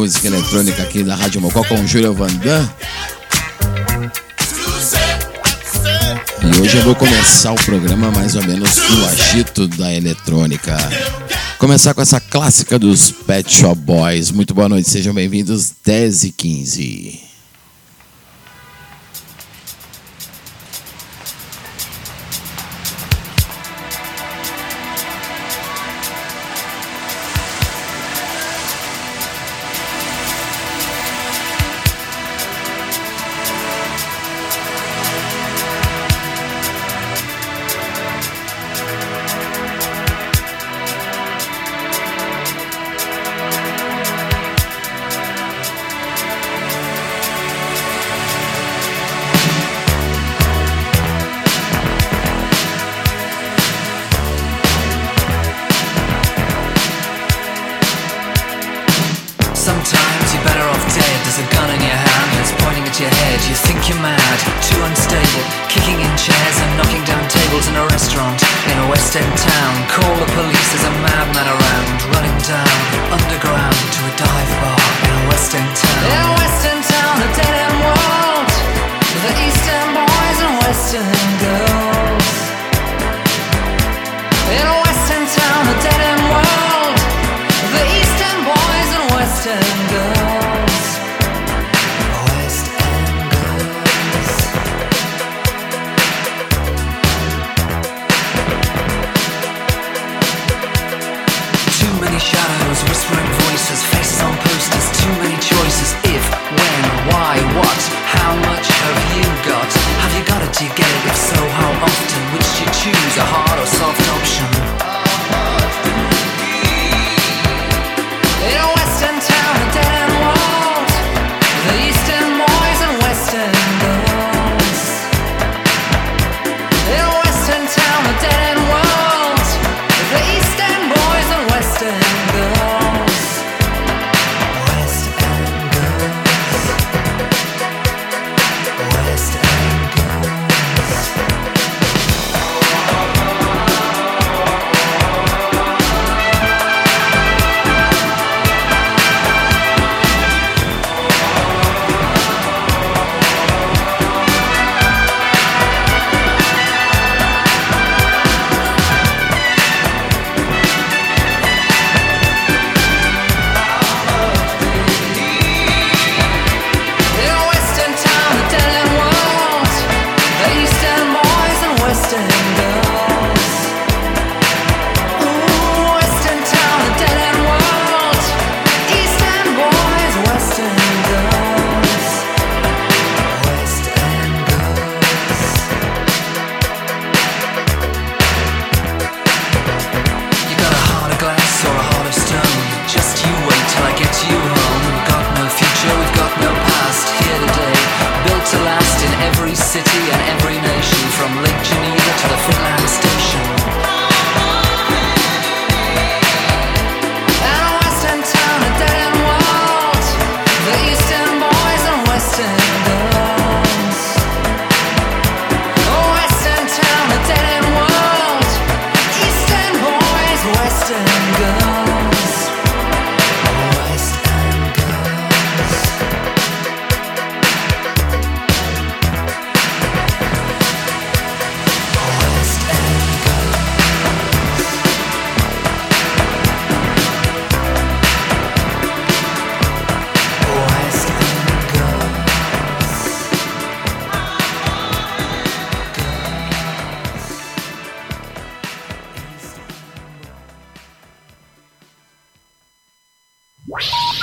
música eletrônica aqui da Rádio Mocó com o Júlio Vandan. E hoje eu vou começar o programa mais ou menos no agito da eletrônica. Começar com essa clássica dos Pet Shop Boys. Muito boa noite, sejam bem-vindos 10 e 15.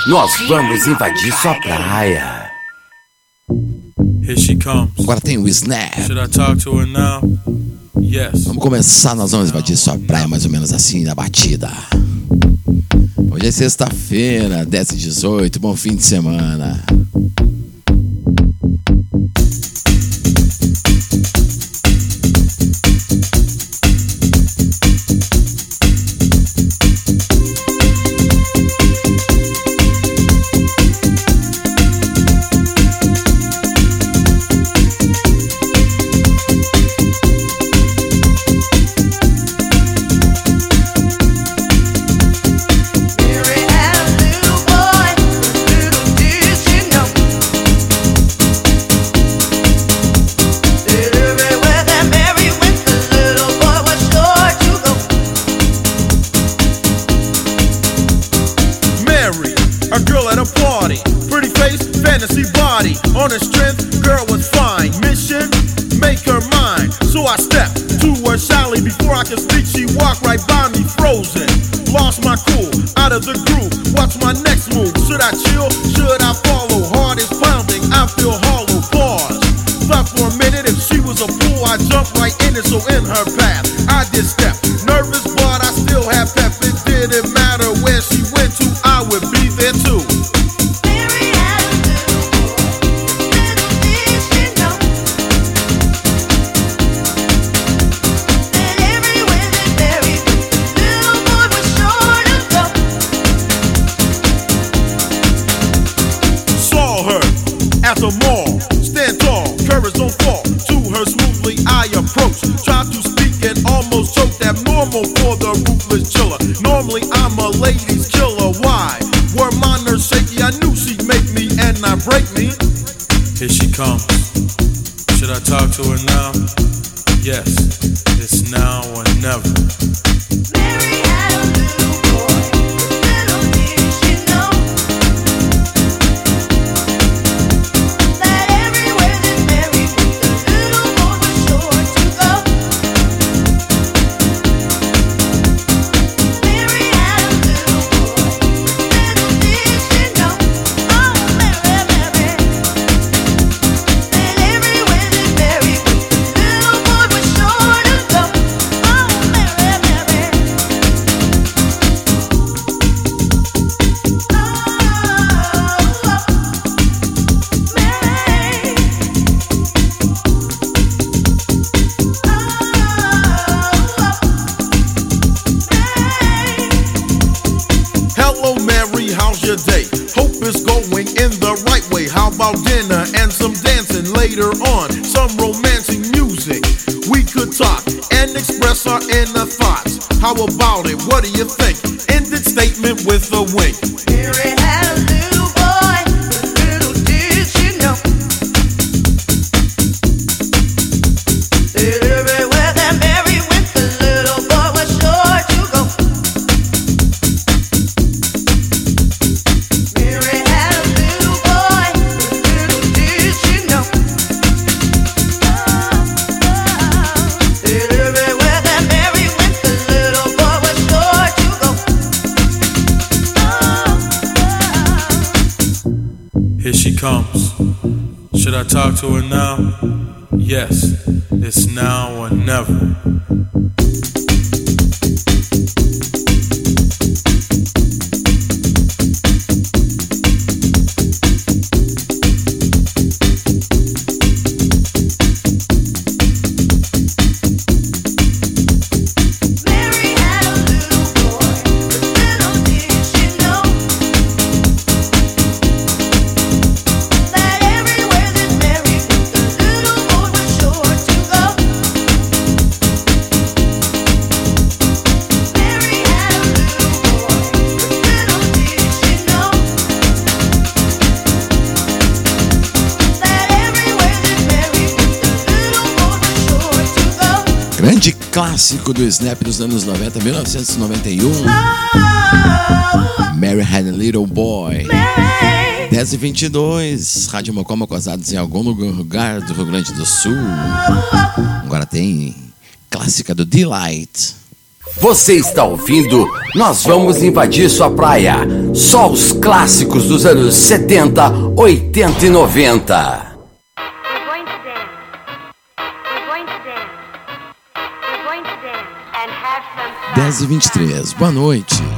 Nós vamos invadir sua praia. Here she comes. Agora tem o Snap. Should I talk to her now? Yes. Vamos começar, nós vamos invadir sua praia mais ou menos assim na batida. Hoje é sexta-feira, 10 e 18, bom fim de semana. clássico do Snap dos anos 90, 1991. Mary Had a Little Boy. 10 e 22, Rádio Mocoma Cosados em algum lugar do Rio Grande do Sul. Agora tem clássica do Delight. Você está ouvindo? Nós vamos invadir sua praia. Só os clássicos dos anos 70, 80 e 90. 10h23. Boa noite.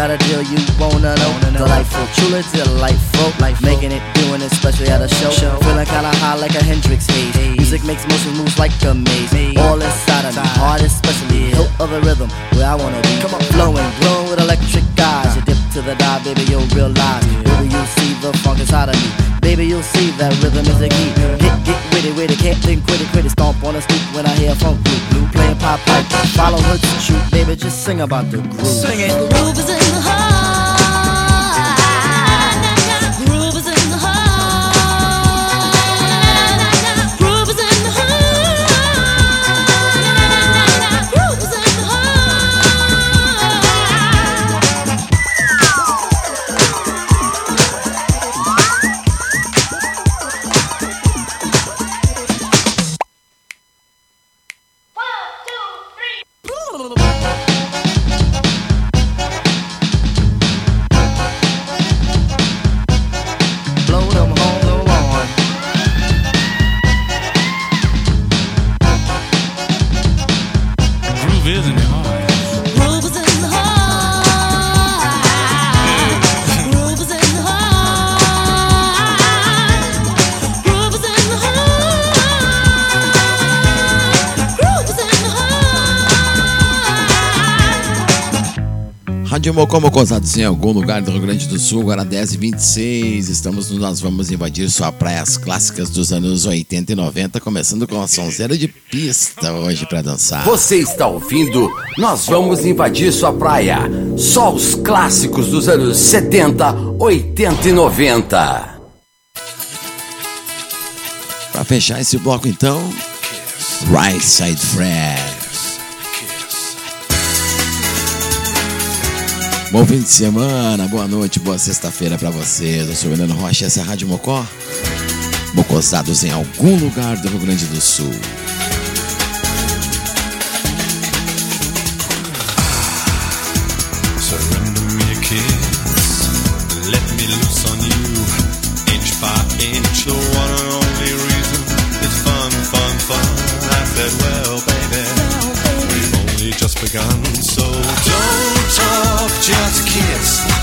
got a deal you wanna know. Delightful, truly delightful. Life making it, doing it, especially at a show. Feeling kinda high like a Hendrix haze. Music makes motion moves like a maze. All inside of me, heart especially. Hilt of the rhythm, where I wanna be. Come on, flowing, glowing with electric eyes. To the dive, baby, you'll realize. Baby, you'll see the funk inside of me. Baby, you'll see that rhythm is a key. Get, get witty, witty, can't think, quit it, it. Stomp on the street when I hear funk blue, blue playing pop pipe. Follow her to shoot, baby, just sing about the groove. Sing it. Groove is in the heart. Rádio Mocó Mocosados em algum lugar do Rio Grande do Sul, agora 10 e 26 Estamos Nós Vamos Invadir Sua Praias Clássicas dos anos 80 e 90, começando com a sonzeira de pista hoje pra dançar. Você está ouvindo Nós Vamos Invadir Sua Praia. Só os clássicos dos anos 70, 80 e 90. Pra fechar esse bloco então, Right Side Fred. Bom fim de semana, boa noite, boa sexta-feira pra vocês. Eu sou o Heleno Rocha, essa é a Rádio Mocó. Mocosados em algum lugar do Rio Grande do Sul. Begun. So kiss.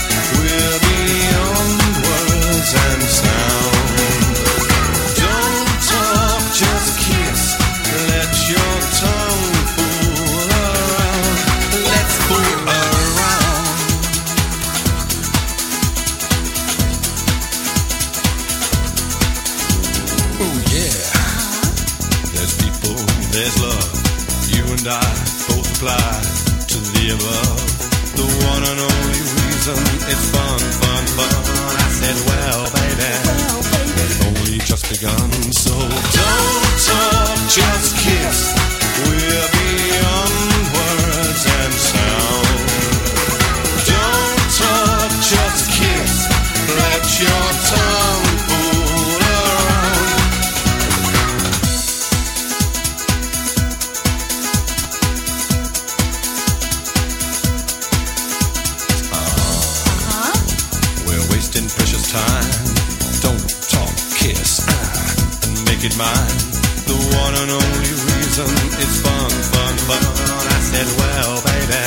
It's fun, fun, fun. I said, well, baby,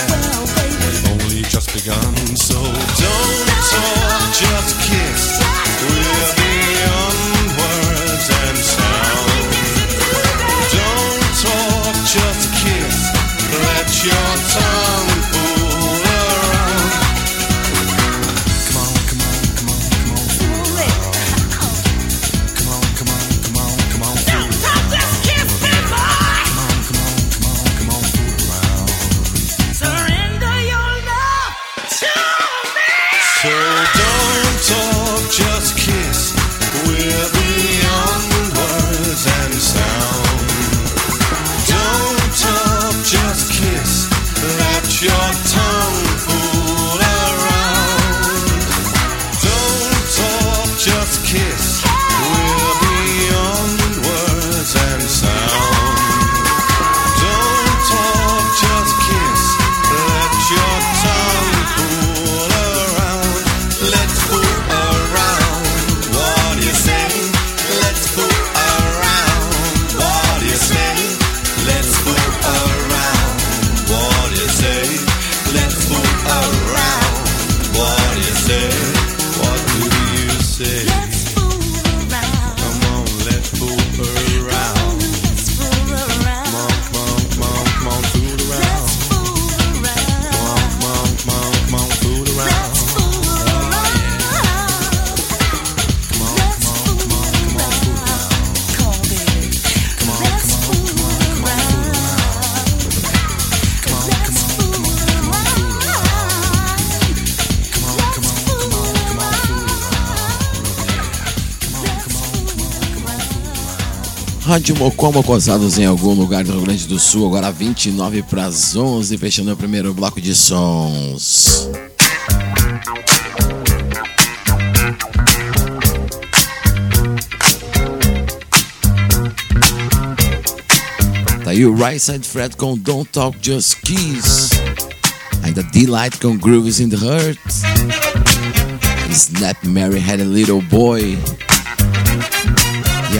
we've only just begun. So don't Rádio Mocó Mocosados em algum lugar do Rio Grande do Sul, agora 29 para as 11, fechando o primeiro bloco de sons. Tá aí o Right Side Fred com Don't Talk Just Kiss. Ainda Delight com Grooves in the Heart. Snap Mary Had a Little Boy.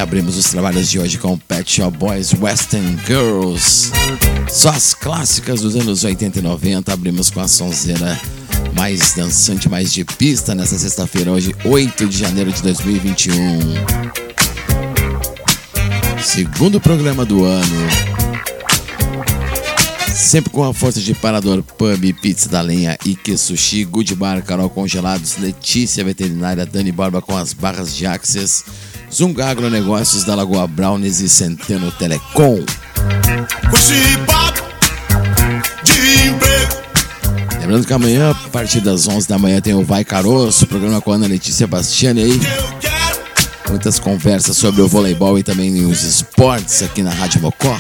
Abrimos os trabalhos de hoje com Pet Shop Boys Western Girls. Só as clássicas dos anos 80 e 90. Abrimos com a sonzeira mais dançante, mais de pista nessa sexta-feira, hoje, 8 de janeiro de 2021. Segundo programa do ano. Sempre com a força de Parador Pub, Pizza da Lenha, Ike Sushi, Good Bar, Carol Congelados, Letícia Veterinária, Dani Barba com as barras de Axis, Zunga Agronegócios da Lagoa Brownies e Centeno Telecom. Lembrando que amanhã, a partir das 11 da manhã, tem o Vai Caroço, programa com a Ana Letícia Bastiani aí. Muitas conversas sobre o voleibol e também os esportes aqui na Rádio Mocó.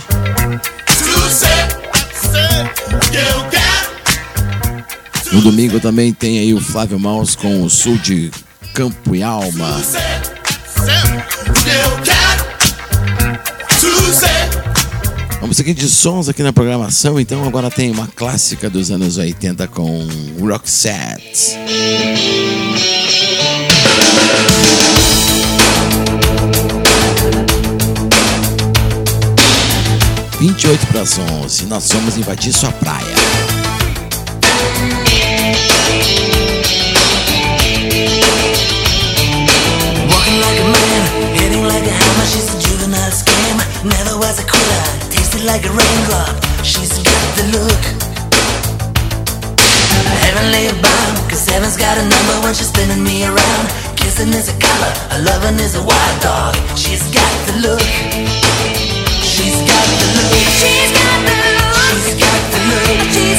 No domingo também tem aí o Flávio Maus com o Sul de Campo e Alma. Vamos seguir de sons aqui na programação, então agora tem uma clássica dos anos 80 com Roxette. Vinte e oito para as 11, nós vamos invadir sua praia. Like a man, hitting like a hammer. She's a juvenile scam. Never was a quitter. Tasted like a raindrop. She's got the look. Heavenly bound, cause heaven's got a number when she's spinning me around. Kissing is a color, a loving is a wild dog. She's got the look. She's got the look. She's got the look. She's got the look.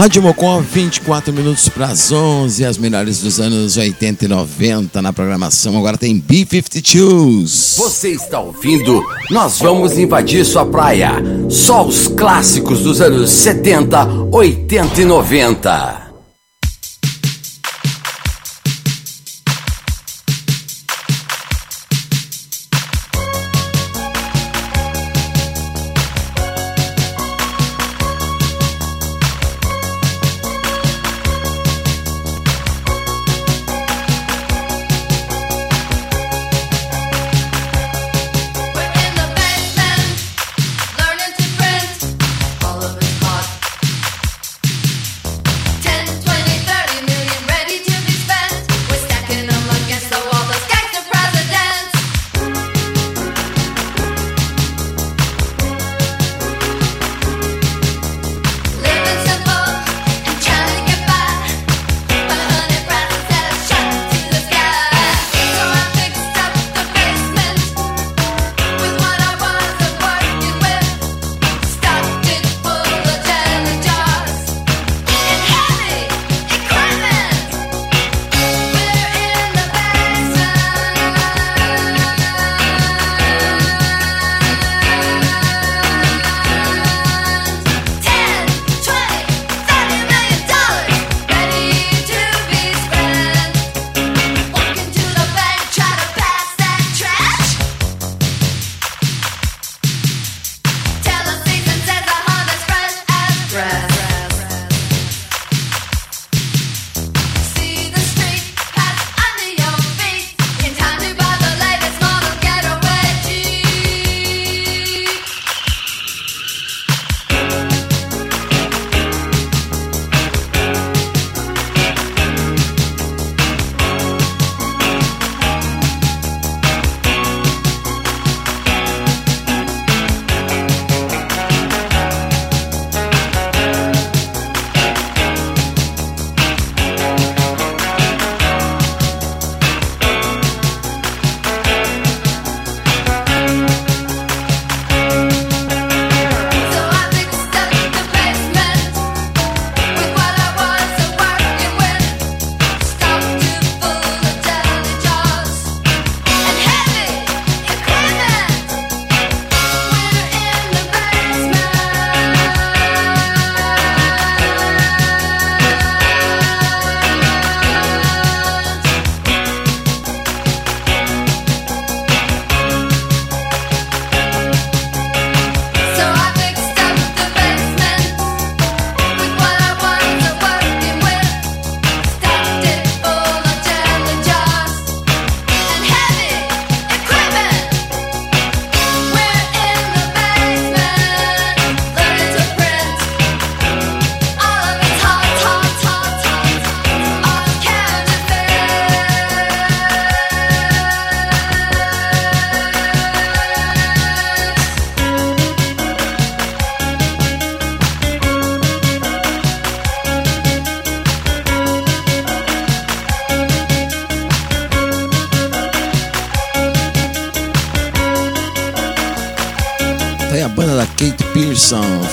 Rádio Mocó, 24 minutos para as 11, as melhores dos anos 80 e 90 na programação. Agora tem B-52s. Você está ouvindo? Nós vamos invadir sua praia. Só os clássicos dos anos 70, 80 e 90.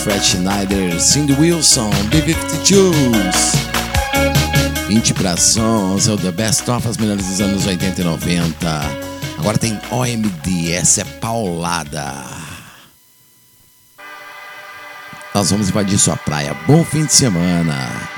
Fred Schneider, Cindy Wilson, B-52s. 20 para é o The Best Of, as melhores dos anos 80 e 90. Agora tem OMD, essa é paulada. Nós vamos invadir sua praia. Bom fim de semana.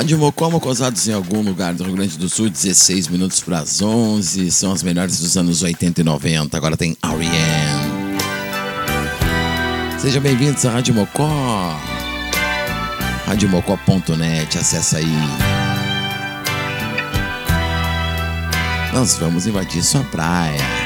Rádio Mocó, Mocosados em algum lugar do Rio Grande do Sul, 16 minutos para as 11. São as melhores dos anos 80 e 90. Agora tem R.E.M. Sejam bem-vindos à Rádio Mocó. Radiomocó.net, acessa aí. Nós vamos invadir sua praia.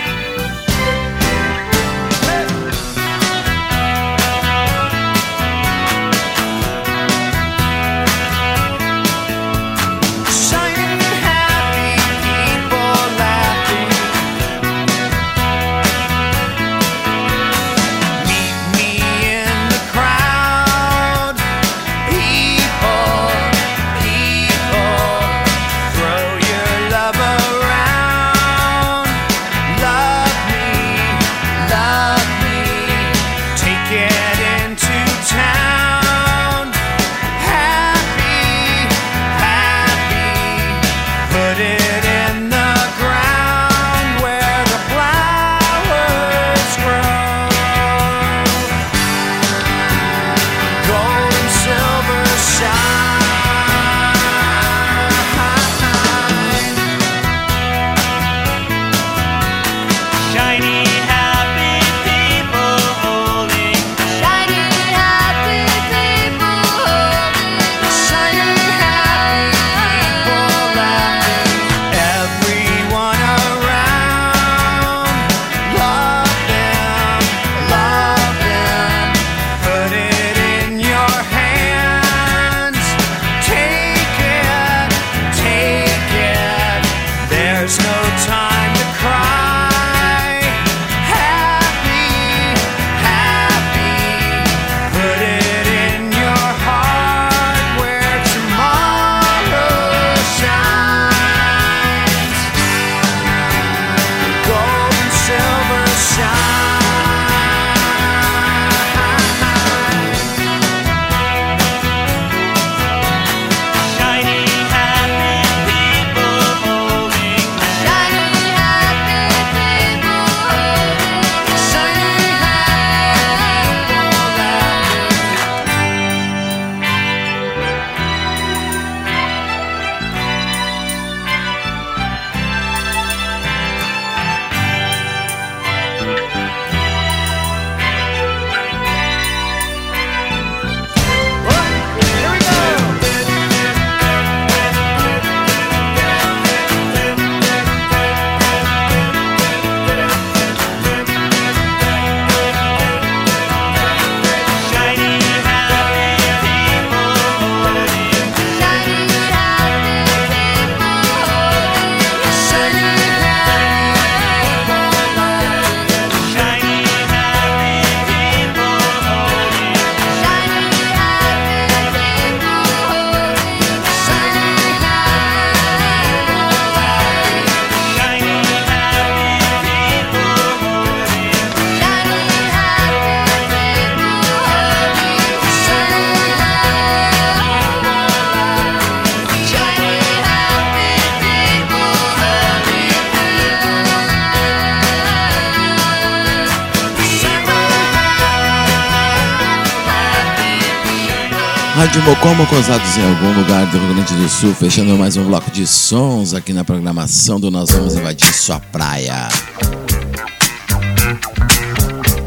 Rádio Mocó, Mocosados em algum lugar do Rio Grande do Sul, fechando mais um bloco de sons aqui na programação do Nós Vamos Invadir Sua Praia.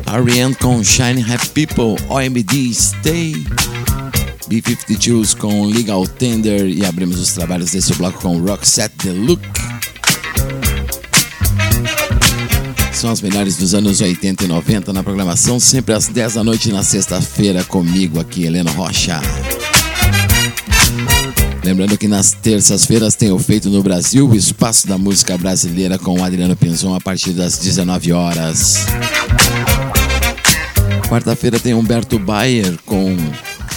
R.E.M. com Shine Happy People, OMD Stay, B-52s com Legal Tender e abrimos os trabalhos desse bloco com Roxette The Look. São as melhores dos anos 80 e 90 na programação, sempre às 10 da noite na sexta-feira, comigo aqui, Heleno Rocha. Lembrando que nas terças-feiras tem o Feito no Brasil, o Espaço da Música Brasileira com o Adriano Pinzon a partir das 19 horas. Quarta-feira tem Humberto Bayer com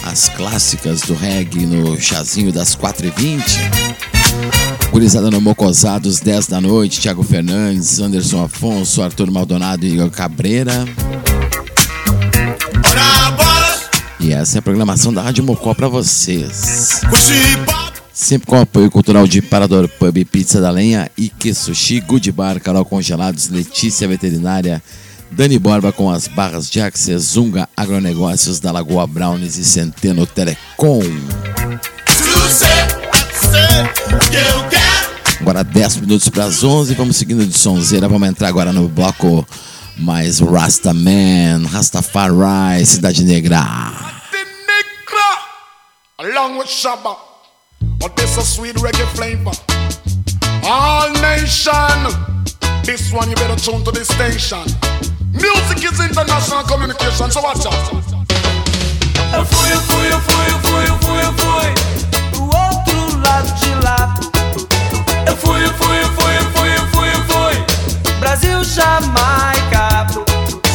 as clássicas do reggae no chazinho das 4h20. Gurizada no Mocosados, 10 da noite, Thiago Fernandes, Anderson Afonso, Arthur Maldonado e Igor Cabreira. E essa é a programação da Rádio Mocó para vocês. Sempre com o apoio cultural de Parador Pub, Pizza da Lenha, Ike Sushi, Good Bar, Carol Congelados, Letícia Veterinária, Dani Borba com as barras de Axis, Zunga Agronegócios da Lagoa Brownies e Centeno Telecom. Agora 10 minutos para as 11, vamos seguindo de sonzeira. Vamos entrar agora no bloco mais Rastaman, Rastafari, Cidade Negra. Along with Shabba. But this a sweet reggae flavor. All nation, this one you better tune to this station. Music is international communication, so watch out. Fui, fui, fui, fui, fui, fui Pro outro lado de lá Eu fui, fui, fui, fui, fui, fui Brasil, Jamaica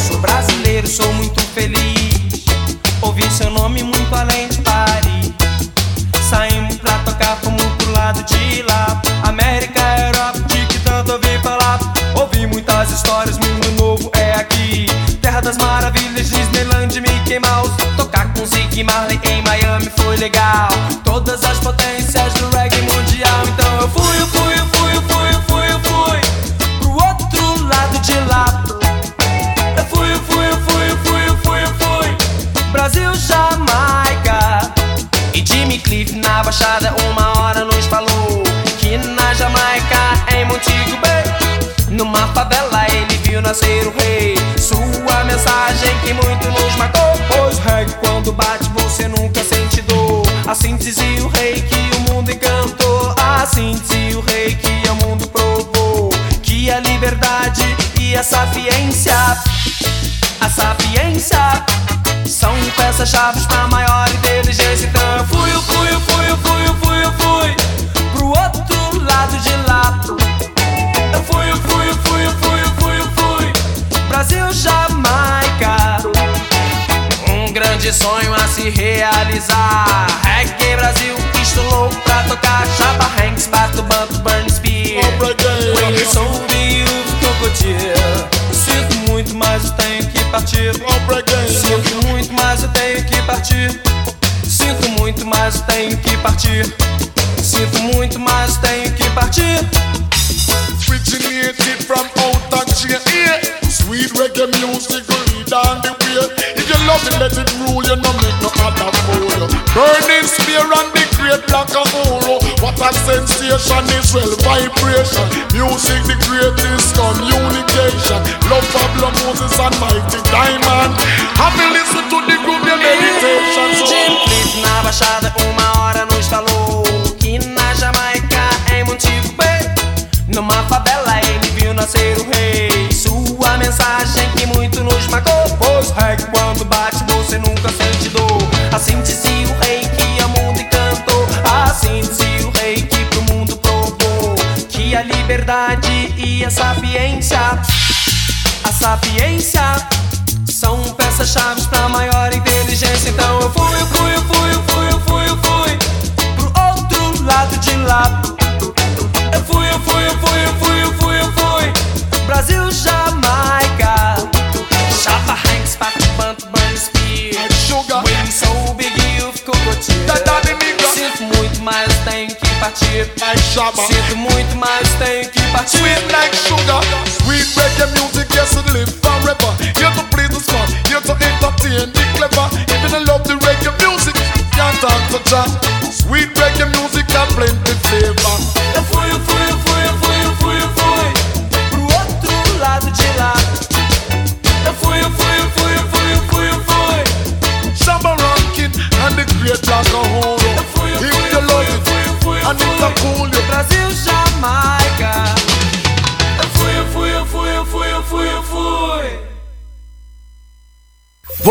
Sou brasileiro, sou muito feliz Ouvi seu nome muito além de lá. América, Europa, de que tanto ouvi falar. Ouvi muitas histórias, mundo novo é aqui. Terra das maravilhas, Disneyland, Mickey Mouse. Tocar com Ziggy Marley em Miami foi legal. Todas as potências do reggae mundial. Então eu fui, eu fui, eu fui, nascer o rei. Sua mensagem que muito nos marcou. Pois reggae quando bate você nunca sente dor. Assim dizia o rei que o mundo encantou. Assim dizia o rei que o mundo provou Que a liberdade e a sapiência A sapiência são peças-chave pra maior inteligência. Se realizar. Reggae Brasil, estou louco pra tocar. Chapa Hanks, Bato Banto, Burn Spear. Me, you cocotia. Sinto muito, mas eu tenho que partir. Sinto muito, mas eu tenho que partir. Sinto muito, mas eu tenho que partir. Sinto muito, mas eu tenho que partir. Originated from out of. Sweet reggae music lead on the way If you love it, let it rule You no make no Burning spear and the great black and hole What a sensation Israel vibration. Music the greatest communication. Love Pablo Moses and Mighty Diamond. Have you listen to the group your meditation so. Jim Cliff na baixada uma hora nos falou Que na Jamaica, em Montego Bay Numa favela ele viu nascer o rei. Sua mensagem que muito nos marcou. Pois reggae quando Dizia o rei que pro mundo provou Que a liberdade e a sapiência A sapiência são peças-chave pra maior inteligência. Então eu fui, eu fui, eu fui, eu fui, eu fui, eu fui pro outro lado de lá.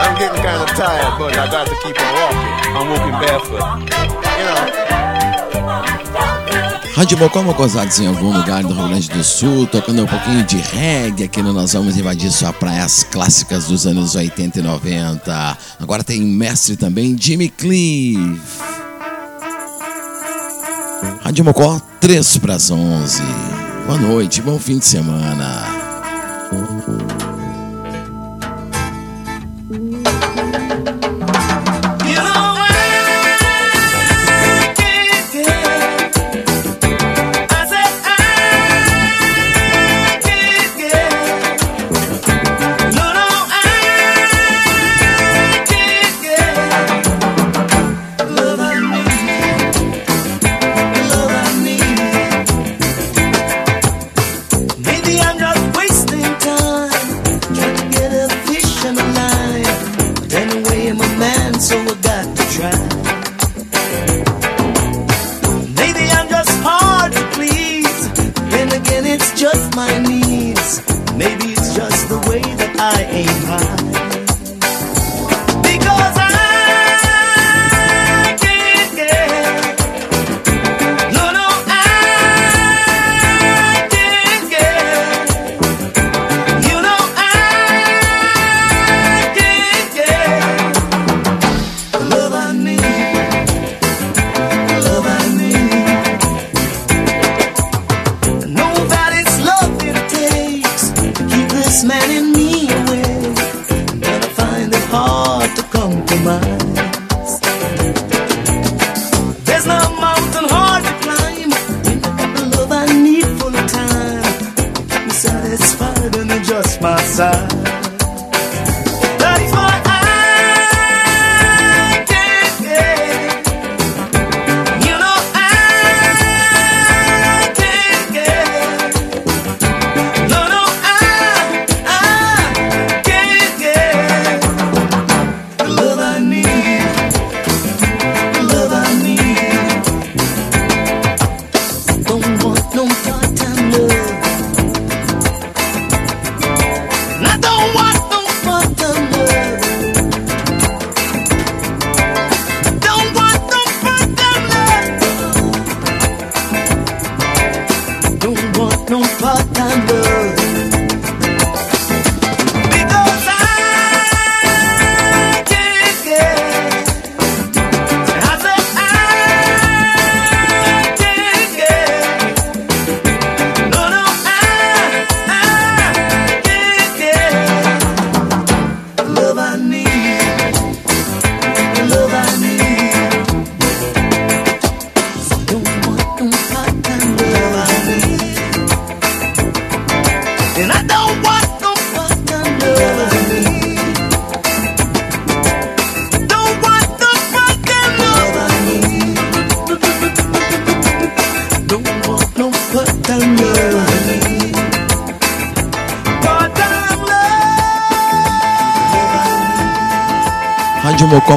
I'm getting kind of tired, but I got to keep on walking. I'm walking barefoot. Rádio Bocó Mocosados em algum lugar do Rio Grande do Sul, tocando um pouquinho de reggae, aqui no Nós Vamos Invadir Sua Praias clássicas dos anos 80 e 90. Agora tem mestre também, Jimmy Cliff. Rádio Mocó, 3 para as 11. Boa noite, bom fim de semana.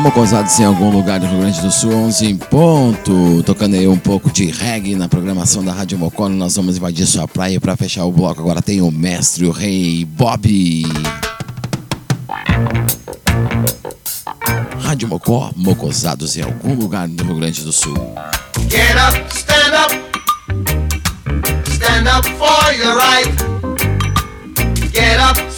Dalmo em algum lugar do Rio Grande do Sul, 11 em ponto. Tocando aí um pouco de reggae na programação da Rádio Mocono. Nós vamos invadir sua praia para fechar o bloco. Agora tem o mestre, o rei, Bob. Rádio Mocó, Mocosados em algum lugar do Rio Grande do Sul. Get up, stand up. Stand up for your right. Get up,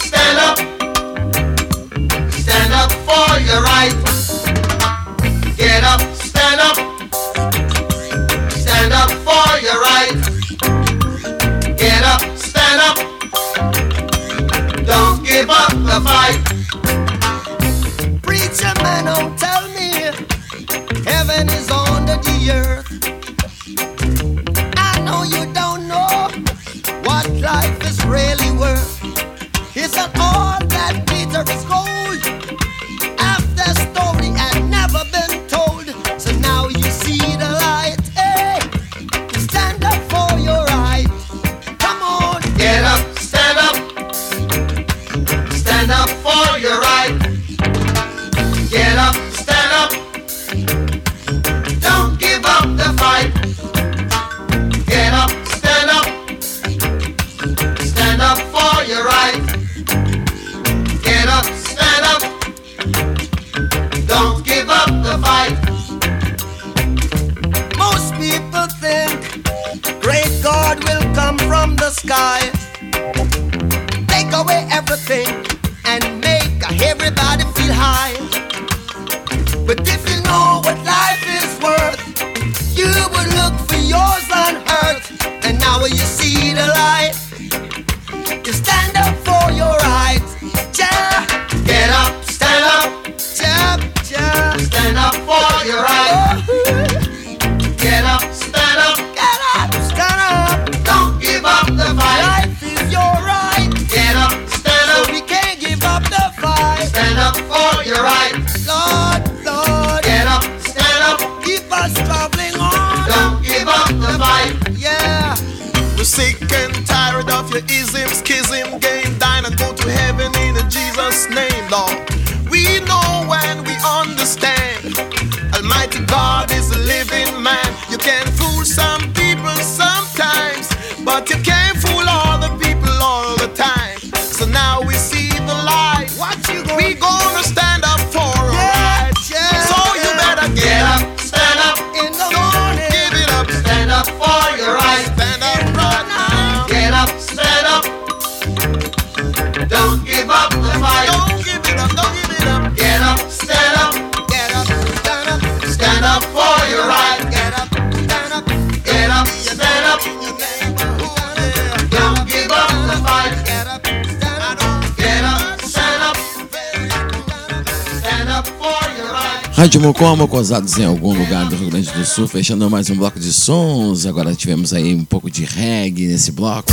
Rádio Mocó, mocosados em algum lugar do Rio Grande do Sul, fechando mais um bloco de sons. Agora tivemos aí um pouco de reggae nesse bloco.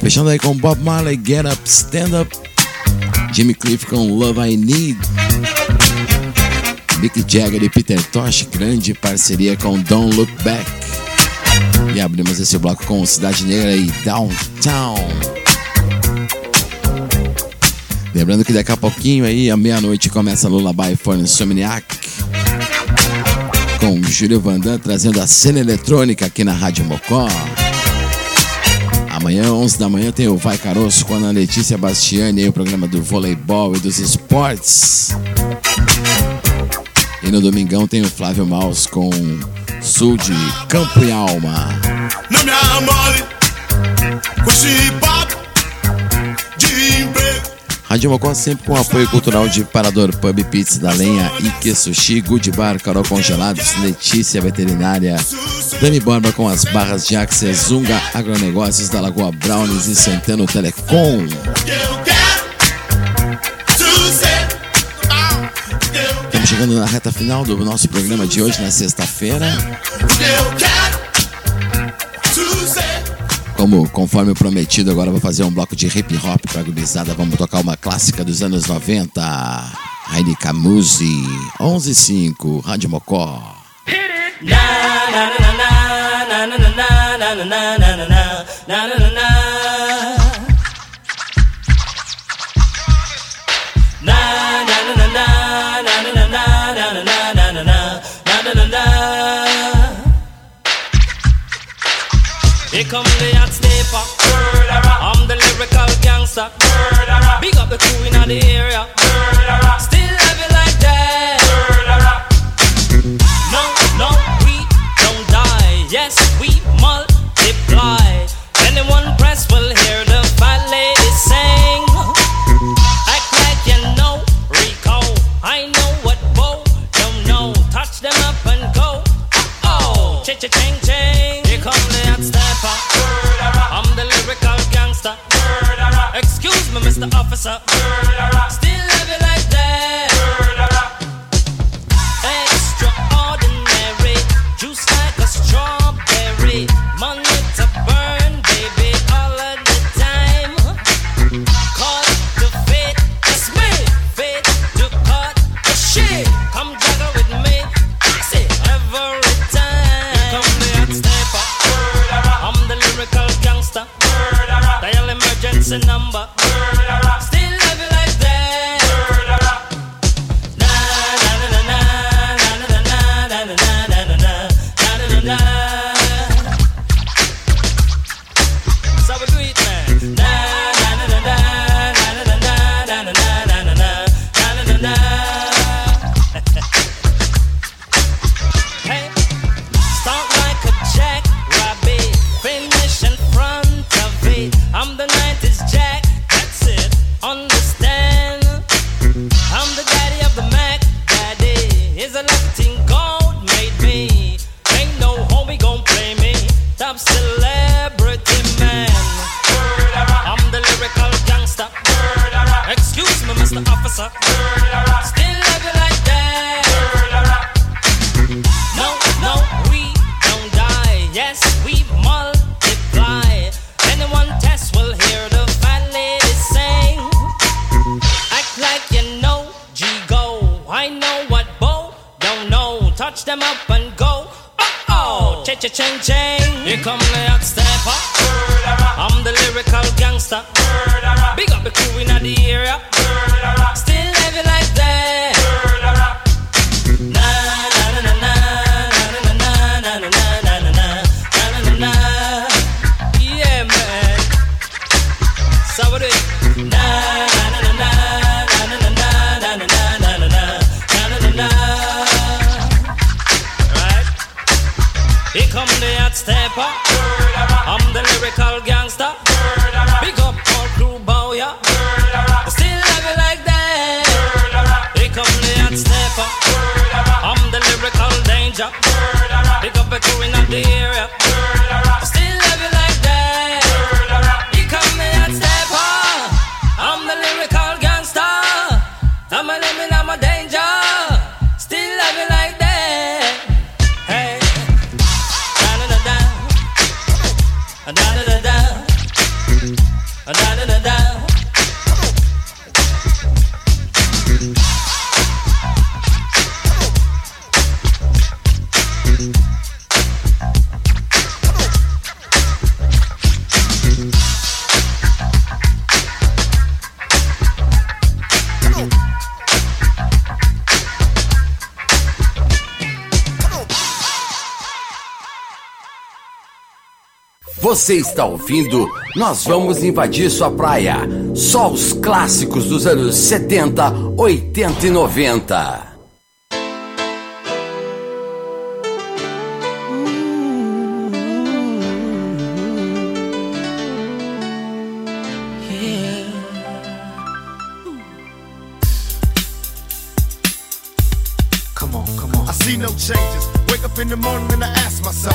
Fechando aí com Bob Marley, Get Up, Stand Up. Jimmy Cliff com Love I Need. Mick Jagger e Peter Tosh, grande parceria com Don't Look Back. E abrimos esse bloco com Cidade Negra e Downtown. Lembrando que daqui a pouquinho aí, à meia-noite, começa Lullaby for Insomniac. Com Júlio Vandan trazendo a cena eletrônica aqui na Rádio Mocó. Amanhã, 11 da manhã, tem o Vai Caroço com a Ana Letícia Bastiani, aí, o programa do voleibol e dos esportes. E no domingão tem o Flávio Maus com Sul de Campo e Alma. na minha mole, com chibata, de emprego. Rádio Mocó sempre com apoio cultural de Parador Pub Pizza da Lenha, Ike Sushi, Good Bar, Carol Congelados, Letícia Veterinária, Dani Borba com as barras de Axel, Zunga Agronegócios da Lagoa Brownies e Centeno Telecom. Chegando na reta final do nosso programa de hoje, na sexta-feira. Como conforme prometido, agora vou fazer um bloco de hip hop pra gurizada. Vamos tocar uma clássica dos anos 90. Heidi Camusi, 115, Rádio Mocó. Here Big up the crew in the area. Still up. Yes, we multiply. Anyone test will hear the fat lady sing. Act like you know, G go. I know what Bo don't know. Touch them up and go. Oh oh, cha cha ching ching. Here come the hot stepper. I'm the lyrical gangster. Big up the crew in the area. job. Murderer. Pick up a crew in the area. Você está ouvindo? Nós vamos invadir sua praia. Só os clássicos dos anos 70, 80 e 90. Come on, come on. I see no changes. Wake up in the morning and I ask myself,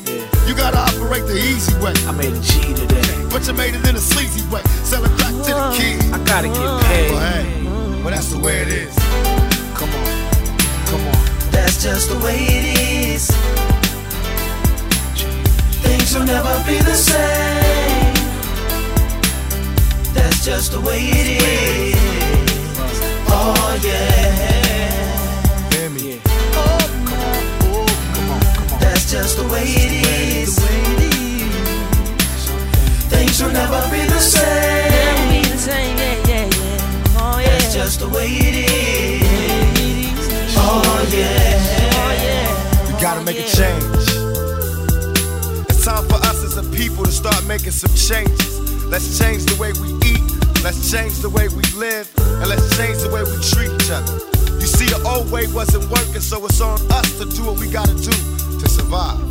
You gotta operate the easy way. I made a G today. But you made it in a sleazy way. Sell it back to the kids. I gotta get paid. Well, hey, well, that's the way it is. Come on, come on. That's just the way it is. Things will never be the same. That's just the way it is. Oh yeah. Hear me. Oh, come on, oh, come on, come on. That's just the way it is. Things will never be the same. That's just the way it is. Oh, oh yeah. We gotta make a change. It's time for us as a people to start making some changes. Let's change the way we eat, let's change the way we live, and let's change the way we treat each other. You see, the old way wasn't working, so it's on us to do what we gotta do to survive.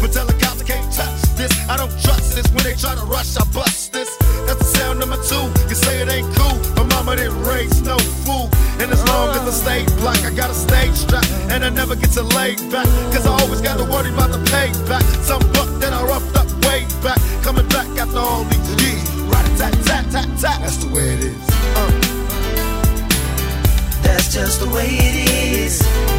But tell the cops I can't touch this. I don't trust this. When they try to rush, I bust this. That's the sound number two. You say it ain't cool. My mama didn't raise no fool. And as long as I stay black, I got a stage strap. And I never get to lay back. Cause I always gotta worry about the payback. Some buck that I roughed up way back. Coming back after all these years. Right tat tat tat tat. That's the way it is. That's just the way it is.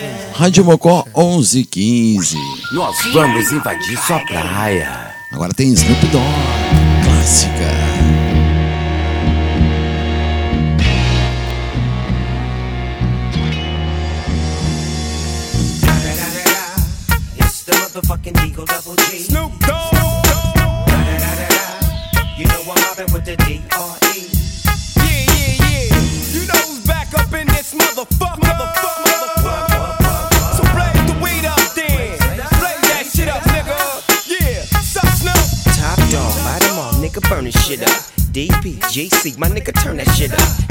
Rádio Mocó 1115. Nós vamos invadir sua praia. Agora tem Snoop Dogg, clássica. GC, my nigga, turn that shit up.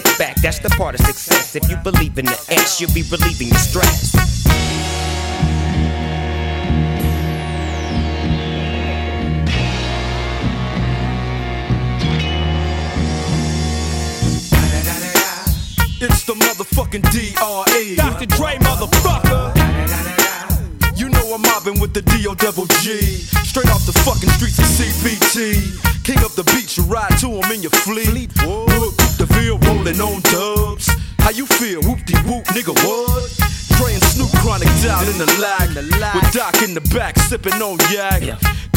get back, that's the part of success. If you believe in the ass, you'll be relieving your stress. It's the motherfucking D.R.E. Dr. Dre, motherfucker. I'm mobbing with the D.O. Double G. Straight off the fucking streets of CPT. King up the beach, you ride to him in your fleet. Look, the Ville rolling on dubs. How you feel? Whoop de whoop, nigga, what? And Snoop Chronic down in the lag. With Doc in the back, sipping on yak.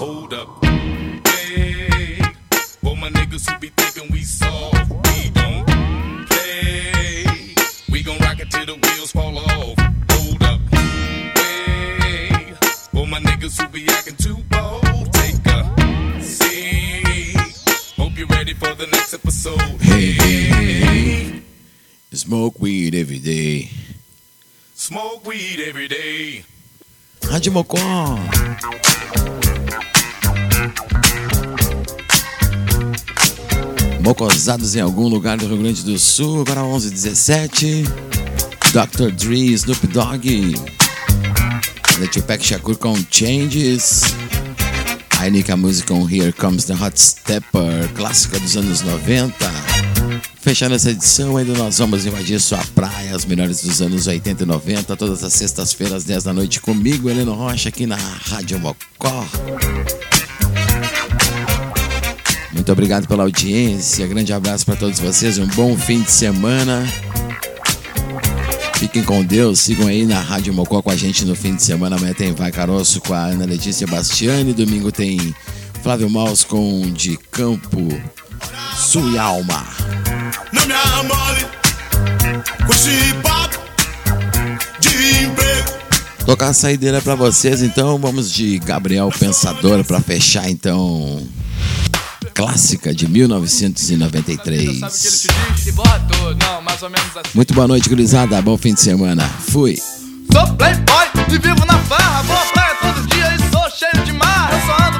Hold up. Hey, for my niggas who be thinking we soft, we don't play. We gon' rock it till the wheels fall off. Hold up. Hey, for my niggas who be acting too bold, take a seat. Hope you're ready for the next episode. Hey, hey, hey. Smoke weed every day. Smoke weed every day. Rádio Mocó. Mocosados em algum lugar do Rio Grande do Sul, agora 11h17. Dr. Dre, Snoop Dogg. The Tupac Shakur com Changes. A música com Here Comes the Hot Stepper, clássica dos anos 90. Fechando essa edição, ainda nós vamos invadir sua praia, as melhores dos anos 80 e 90, todas as sextas-feiras, 10 da noite, comigo, Heleno Rocha, aqui na Rádio Mocó. Muito obrigado pela audiência. Grande abraço para todos vocês. Um bom fim de semana. Fiquem com Deus, sigam aí na Rádio Mocó com a gente no fim de semana. Amanhã tem Vai Caroço com a Ana Letícia Bastiani. Domingo tem Flávio Maus com De Campo Sul e Alma. Não me com esse papo de emprego. Tocar a saideira para vocês, então vamos de Gabriel Pensador para fechar então clássica de 1993. Assim. Muito boa noite, gurizada. Bom fim de semana. Fui. Sou playboy e vivo na farra. Vou à praia todo dia e sou cheio de mar. Eu só ando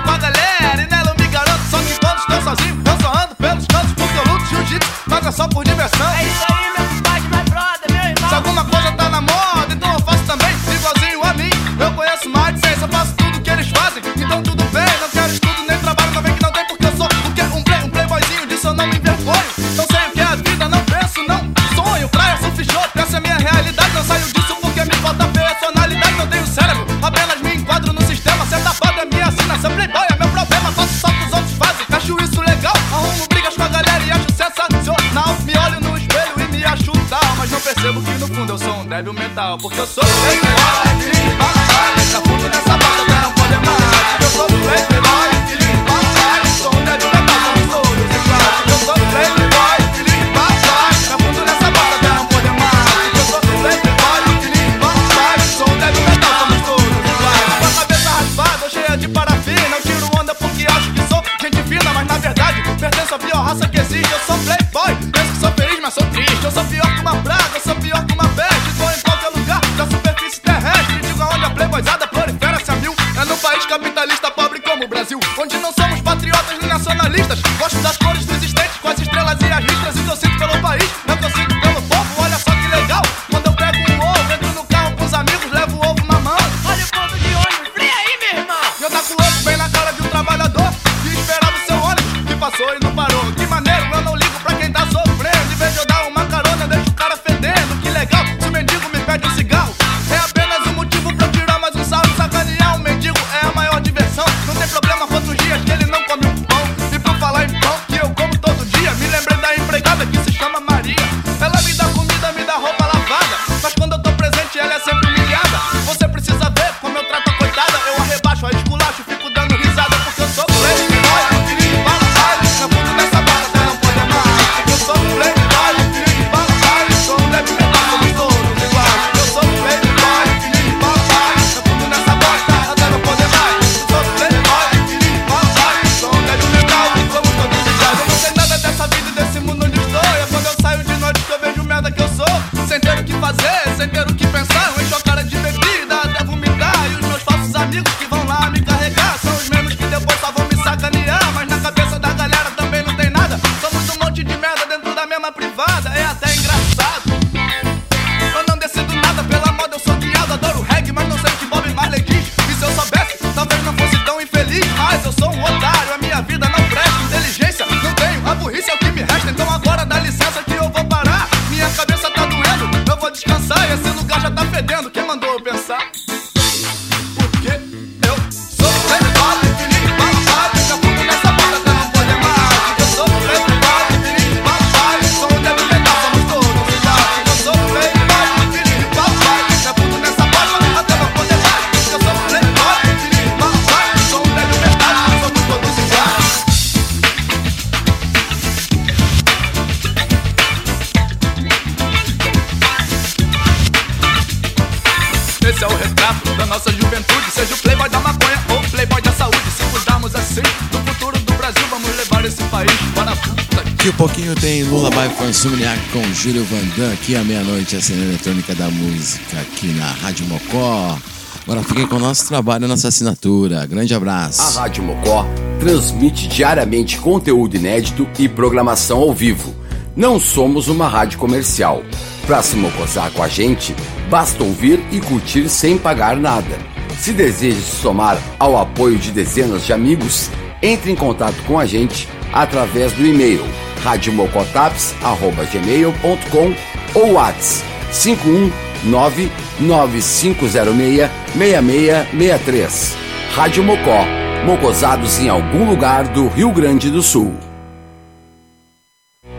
Insomniac com Júlio Vandan aqui à meia-noite, a cena eletrônica da música aqui na Rádio Mocó. Agora fiquem com o nosso trabalho, nossa assinatura. Grande abraço. A Rádio Mocó transmite diariamente conteúdo inédito e programação ao vivo. Não somos uma rádio comercial. Para se mocosar com a gente, basta ouvir e curtir sem pagar nada. Se deseja se somar ao apoio de dezenas de amigos, entre em contato com a gente através do e-mail radiomocotaps.gmail.com ou whats 51995066663. Rádio Mocó, mocosados em algum lugar do Rio Grande do Sul.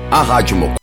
A Rádio Mocó